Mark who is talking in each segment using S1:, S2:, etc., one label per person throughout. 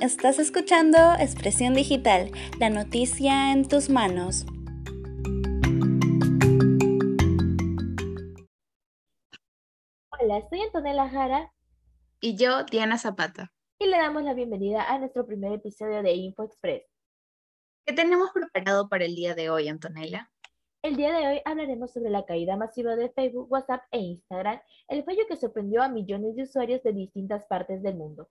S1: Estás escuchando Expresión Digital, la noticia en tus manos.
S2: Hola, soy Antonella Jara.
S3: Y yo, Diana Zapata.
S2: Y le damos la bienvenida a nuestro primer episodio de Info Express.
S3: ¿Qué tenemos preparado para el día de hoy, Antonella?
S2: El día de hoy hablaremos sobre la caída masiva de Facebook, WhatsApp e Instagram, el fallo que sorprendió a millones de usuarios de distintas partes del mundo.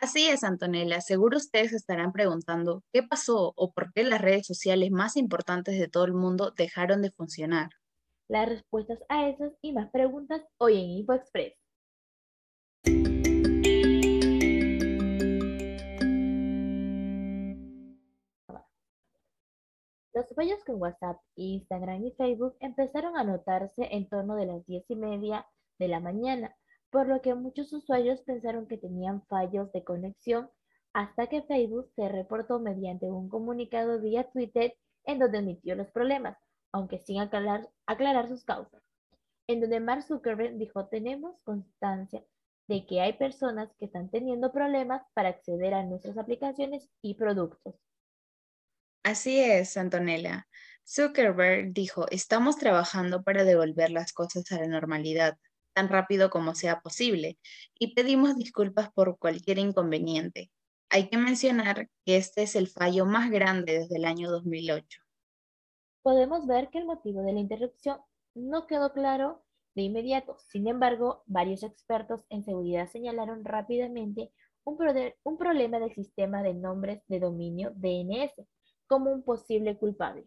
S3: Así es, Antonella. Seguro ustedes estarán preguntando qué pasó o por qué las redes sociales más importantes de todo el mundo dejaron de funcionar.
S2: Las respuestas a esas y más preguntas hoy en InfoExpress. Los fallos con WhatsApp, Instagram y Facebook empezaron a notarse en torno de las diez y media de la mañana, por lo que muchos usuarios pensaron que tenían fallos de conexión hasta que Facebook se reportó mediante un comunicado vía Twitter en donde admitió los problemas, aunque sin aclarar, aclarar sus causas. En donde Mark Zuckerberg dijo, tenemos constancia de que hay personas que están teniendo problemas para acceder a nuestras aplicaciones y productos.
S3: Así es, Antonella. Zuckerberg dijo, estamos trabajando para devolver las cosas a la normalidad tan rápido como sea posible y pedimos disculpas por cualquier inconveniente. Hay que mencionar que este es el fallo más grande desde el año 2008.
S2: Podemos ver que el motivo de la interrupción no quedó claro de inmediato. Sin embargo, varios expertos en seguridad señalaron rápidamente un, un problema del sistema de nombres de dominio DNS como un posible culpable.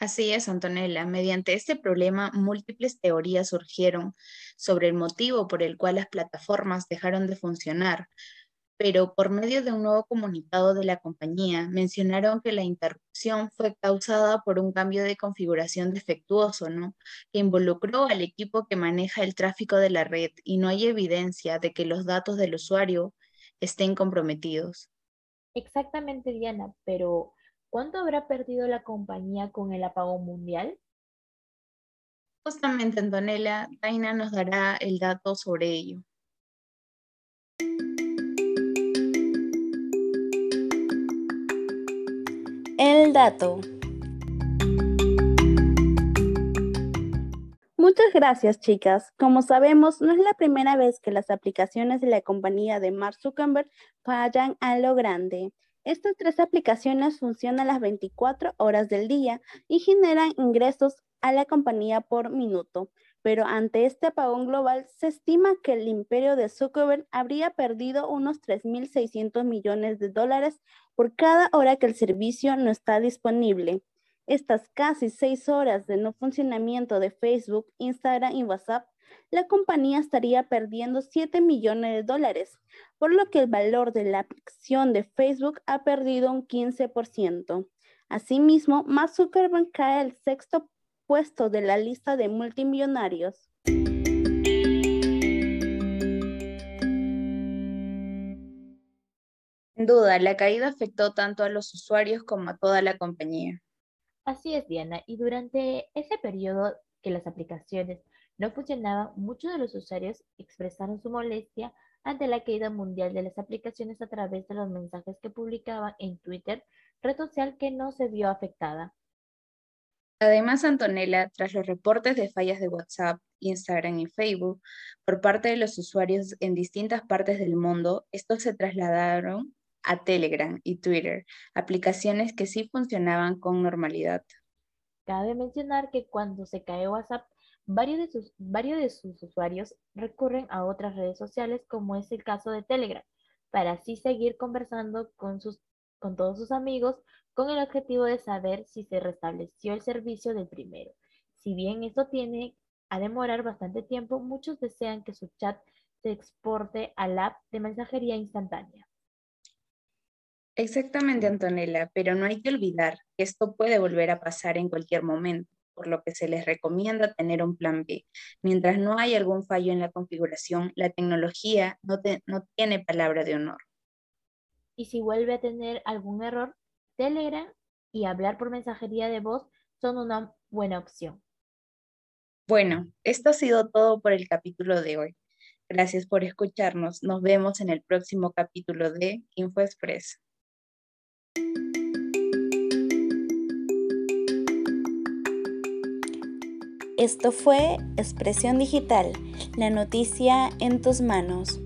S3: Así es, Antonella. Mediante este problema, múltiples teorías surgieron sobre el motivo por el cual las plataformas dejaron de funcionar, pero por medio de un nuevo comunicado de la compañía mencionaron que la interrupción fue causada por un cambio de configuración defectuoso, ¿no? Que involucró al equipo que maneja el tráfico de la red y no hay evidencia de que los datos del usuario estén comprometidos.
S2: Exactamente, Diana, pero ¿Cuánto habrá perdido la compañía con el apagón mundial?
S3: Justamente, Antonella, Taina nos dará el dato sobre ello.
S1: El dato. Muchas gracias, chicas. Como sabemos, no es la primera vez que las aplicaciones de la compañía de Mark Zuckerberg fallan a lo grande. Estas tres aplicaciones funcionan las 24 horas del día y generan ingresos a la compañía por minuto. Pero ante este apagón global, se estima que el imperio de Zuckerberg habría perdido unos 3.600 millones de dólares por cada hora que el servicio no está disponible. Estas casi seis horas de no funcionamiento de Facebook, Instagram y WhatsApp la compañía estaría perdiendo 7 millones de dólares, por lo que el valor de la acción de Facebook ha perdido un 15%. Asimismo, Mark Zuckerberg cae al sexto puesto de la lista de multimillonarios.
S3: Sin duda, la caída afectó tanto a los usuarios como a toda la compañía.
S2: Así es, Diana. Y durante ese periodo que las aplicaciones no funcionaba, muchos de los usuarios expresaron su molestia ante la caída mundial de las aplicaciones a través de los mensajes que publicaban en Twitter, red social que no se vio afectada.
S3: Además, Antonella, tras los reportes de fallas de WhatsApp, Instagram y Facebook por parte de los usuarios en distintas partes del mundo, estos se trasladaron a Telegram y Twitter, aplicaciones que sí funcionaban con normalidad.
S2: Cabe mencionar que cuando se cae WhatsApp, Varios de, sus, usuarios recurren a otras redes sociales, como es el caso de Telegram, para así seguir conversando con, sus, con todos sus amigos con el objetivo de saber si se restableció el servicio del primero. Si bien esto tiene a demorar bastante tiempo, muchos desean que su chat se exporte al app de mensajería instantánea.
S3: Exactamente, Antonella, pero no hay que olvidar que esto puede volver a pasar en cualquier momento por lo que se les recomienda tener un plan B. Mientras no hay algún fallo en la configuración, la tecnología no, no tiene palabra de honor.
S2: Y si vuelve a tener algún error, Telegram y hablar por mensajería de voz son una buena opción.
S3: Bueno, esto ha sido todo por el capítulo de hoy. Gracias por escucharnos. Nos vemos en el próximo capítulo de InfoExpress.
S1: Esto fue Expresión Digital, la noticia en tus manos.